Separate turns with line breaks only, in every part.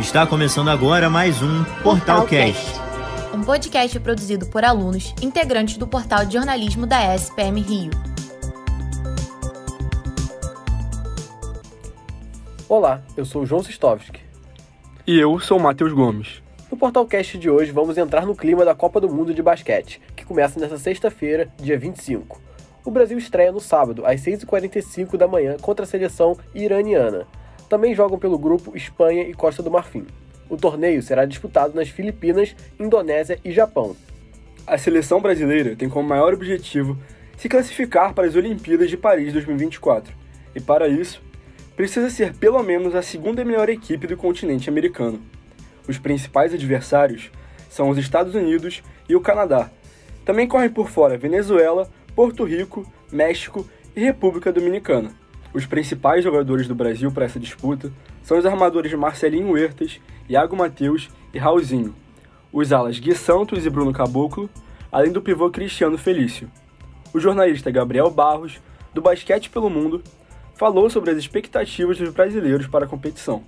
Está começando agora mais um Portal Cast.
Um podcast produzido por alunos integrantes do portal de jornalismo da SPM Rio.
Olá, eu sou o João Sistovski.
E eu sou o Matheus Gomes.
No Portal Cast de hoje vamos entrar no clima da Copa do Mundo de Basquete, que começa nesta sexta-feira, dia 25. O Brasil estreia no sábado, às 6h45 da manhã, contra a seleção iraniana. Também jogam pelo grupo Espanha e Costa do Marfim. O torneio será disputado nas Filipinas, Indonésia e Japão.
A seleção brasileira tem como maior objetivo se classificar para as Olimpíadas de Paris 2024. E para isso, precisa ser pelo menos a segunda melhor equipe do continente americano. Os principais adversários são os Estados Unidos e o Canadá. Também correm por fora Venezuela, Porto Rico, México e República Dominicana. Os principais jogadores do Brasil para essa disputa são os armadores Marcelinho Huertas, Iago Matheus e Raulzinho, os alas Gui Santos e Bruno Caboclo, além do pivô Cristiano Felício. O jornalista Gabriel Barros, do Basquete pelo Mundo, falou sobre as expectativas dos brasileiros para a competição.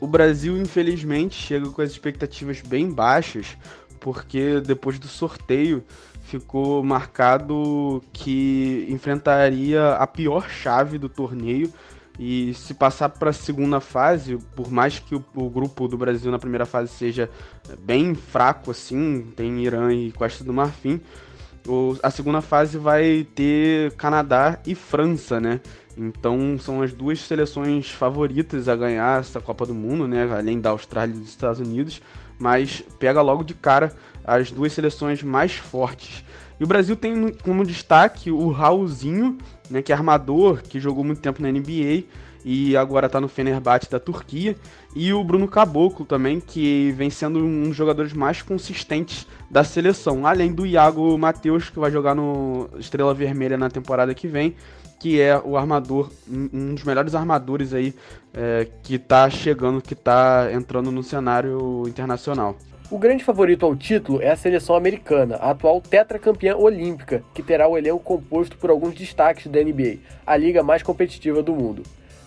O Brasil, infelizmente, chega com as expectativas bem baixas, porque depois do sorteio ficou marcado que enfrentaria a pior chave do torneio e se passar para a segunda fase, por mais que o, o, grupo do Brasil na primeira fase seja bem fraco assim, tem Irã e Costa do Marfim, o, a segunda fase vai ter Canadá e França, né? Então são as duas seleções favoritas a ganhar essa Copa do Mundo, né? Além da Austrália e dos Estados Unidos, mas pega logo de cara as duas seleções mais fortes. E o Brasil tem como destaque o Raulzinho, né, que é armador, que jogou muito tempo na NBA e agora está no Fenerbahçe da Turquia, e o Bruno Caboclo também, que vem sendo um dos jogadores mais consistentes da seleção, além do Iago Matheus, que vai jogar no Estrela Vermelha na temporada que vem, que é o armador, um dos melhores armadores aí é, que está chegando, que está entrando no cenário internacional.
O grande favorito ao título é a seleção americana, a atual tetracampeã olímpica, que terá o elenco composto por alguns destaques da NBA, a liga mais competitiva do mundo.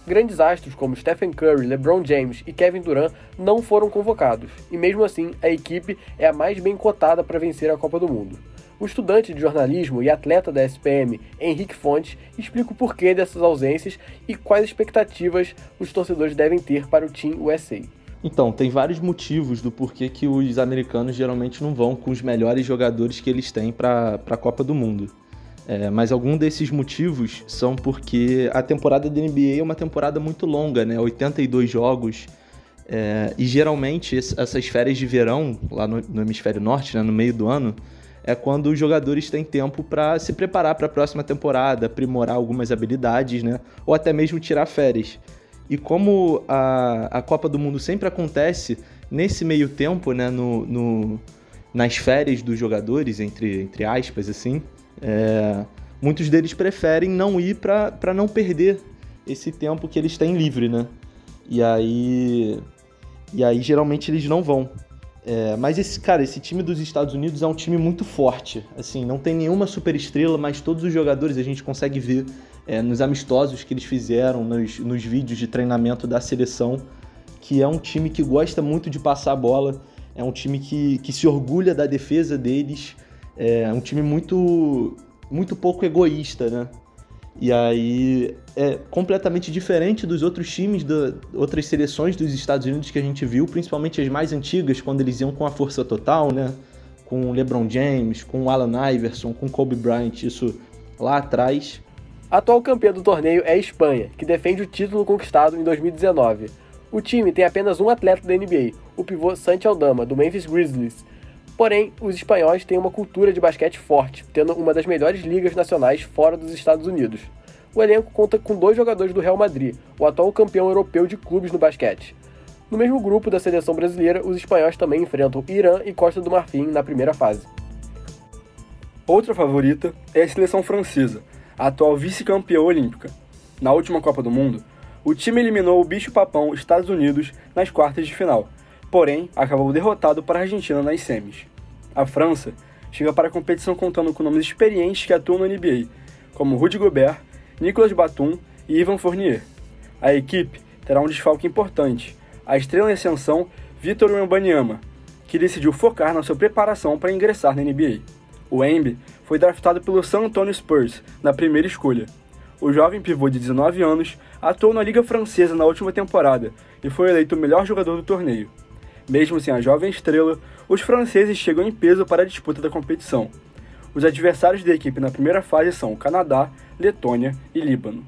Grandes astros como Stephen Curry, LeBron James e Kevin Durant não foram convocados, e mesmo assim a equipe é a mais bem cotada para vencer a Copa do Mundo. O estudante de jornalismo e atleta da SPM, Henrique Fontes, explica o porquê dessas ausências e quais expectativas os torcedores devem ter para o Team USA.
Então, tem vários motivos do porquê que os americanos geralmente não vão com os melhores jogadores que eles têm para a Copa do Mundo. É, mas algum desses motivos são porque a temporada da NBA é uma temporada muito longa, né? 82 jogos. É, e geralmente essas férias de verão, lá no, no hemisfério norte, né, no meio do ano, é quando os jogadores têm tempo para se preparar para a próxima temporada, aprimorar algumas habilidades, né? Ou até mesmo tirar férias. E como a, a Copa do Mundo sempre acontece nesse meio tempo, né, no, no nas férias dos jogadores, entre, entre aspas, assim, é, muitos deles preferem não ir para não perder esse tempo que eles têm livre, né? E aí, e aí geralmente eles não vão. É, mas esse cara, esse time dos Estados Unidos é um time muito forte. Assim, não tem nenhuma super estrela, mas todos os jogadores a gente consegue ver é, nos amistosos que eles fizeram, nos, nos vídeos de treinamento da seleção, que é um time que gosta muito de passar a bola, é um time que, que se orgulha da defesa deles, é um time muito, muito pouco egoísta, né? E aí é completamente diferente dos outros times, da, outras seleções dos Estados Unidos que a gente viu, principalmente as mais antigas, quando eles iam com a força total, né? Com LeBron James, com Allen Iverson, com Kobe Bryant, isso lá atrás.
A atual campeã do torneio é a Espanha, que defende o título conquistado em 2019. O time tem apenas um atleta da NBA, o pivô Santi Aldama, do Memphis Grizzlies. Porém, os espanhóis têm uma cultura de basquete forte, tendo uma das melhores ligas nacionais fora dos Estados Unidos. O elenco conta com dois jogadores do Real Madrid, o atual campeão europeu de clubes no basquete. No mesmo grupo da seleção brasileira, os espanhóis também enfrentam Irã e Costa do Marfim na primeira fase.
Outra favorita é a seleção francesa, a atual vice-campeã olímpica. Na última Copa do Mundo, o time eliminou o bicho-papão Estados Unidos nas quartas de final, porém acabou derrotado para a Argentina nas semis. A França chega para a competição contando com nomes experientes que atuam na NBA, como Rudy Gobert, Nicolas Batum e Ivan Fournier. A equipe terá um desfalque importante. A estrela em ascensão Vitor Wembanyama, que decidiu focar na sua preparação para ingressar na NBA. O Embi foi draftado pelo San Antonio Spurs na primeira escolha. O jovem pivô de 19 anos atuou na Liga Francesa na última temporada e foi eleito o melhor jogador do torneio. Mesmo sem a jovem estrela, os franceses chegam em peso para a disputa da competição. Os adversários da equipe na primeira fase são Canadá, Letônia e Líbano.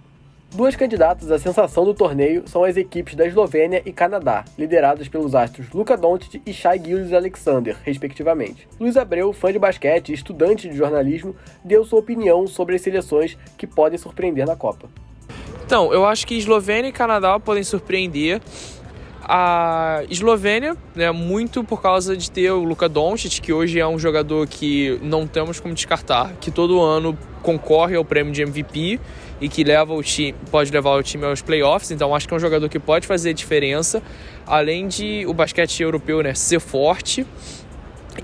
Duas candidatas à sensação do torneio são as equipes da Eslovênia e Canadá, lideradas pelos astros Luka Doncic e Shai Gilgeous-Alexander, respectivamente. Luiz Abreu, fã de basquete e estudante de jornalismo, deu sua opinião sobre as seleções que podem surpreender na Copa.
Então, eu acho que Eslovênia e Canadá podem surpreender. A Eslovênia, né, muito por causa de ter o Luka Doncic, que hoje é um jogador que não temos como descartar, que todo ano concorre ao prêmio de MVP e que leva o time, pode levar o time aos playoffs, então acho que é um jogador que pode fazer diferença, além de o basquete europeu, né, ser forte.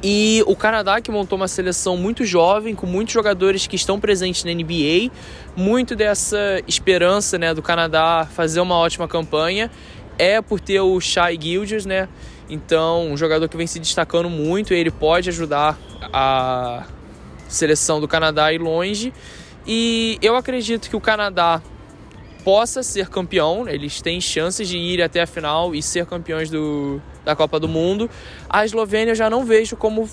E o Canadá que montou uma seleção muito jovem, com muitos jogadores que estão presentes na NBA, muito dessa esperança, né, do Canadá fazer uma ótima campanha é por ter o Shai Gilgeous, né? Então, um jogador que vem se destacando muito, ele pode ajudar a seleção do Canadá a ir longe. E eu acredito que o Canadá possa ser campeão, eles têm chances de ir até a final e ser campeões do, da Copa do Mundo. A Eslovênia eu já não vejo como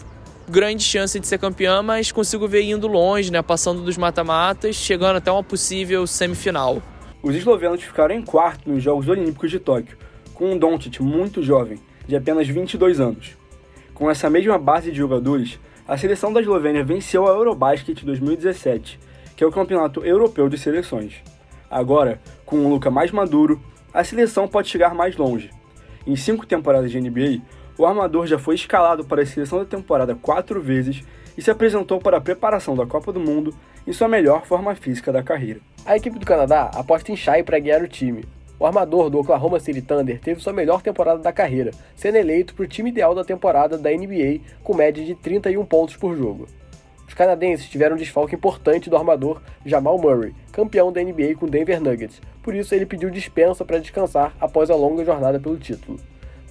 grande chance de ser campeã, mas consigo ver indo longe, né, passando dos mata-matas, chegando até uma possível semifinal.
Os eslovenos ficaram em quarto nos Jogos Olímpicos de Tóquio, com um Doncic muito jovem, de apenas 22 anos. Com essa mesma base de jogadores, a seleção da Eslovênia venceu a Eurobasket 2017, que é o campeonato europeu de seleções. Agora, com um Luca mais maduro, a seleção pode chegar mais longe. Em cinco temporadas de NBA, o armador já foi escalado para a seleção da temporada quatro vezes e se apresentou para a preparação da Copa do Mundo em sua melhor forma física da carreira.
A equipe do Canadá aposta em Shai para guiar o time. O armador do Oklahoma City Thunder teve sua melhor temporada da carreira, sendo eleito para o time ideal da temporada da NBA com média de 31 pontos por jogo. Os canadenses tiveram um desfalque importante do armador Jamal Murray, campeão da NBA com Denver Nuggets, por isso ele pediu dispensa para descansar após a longa jornada pelo título.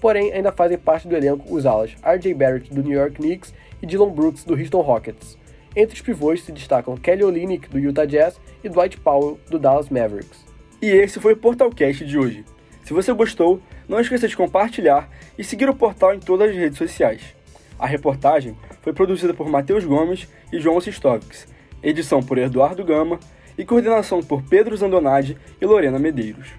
Porém, ainda fazem parte do elenco os alas RJ Barrett do New York Knicks e Dylan Brooks do Houston Rockets. Entre os pivôs se destacam Kelly Olynyk do Utah Jazz e Dwight Powell do Dallas Mavericks.
E esse foi o Portalcast de hoje. Se você gostou, não esqueça de compartilhar e seguir o portal em todas as redes sociais. A reportagem foi produzida por Matheus Gomes e João Sistovics, edição por Eduardo Gama e coordenação por Pedro Zandonade e Lorena Medeiros.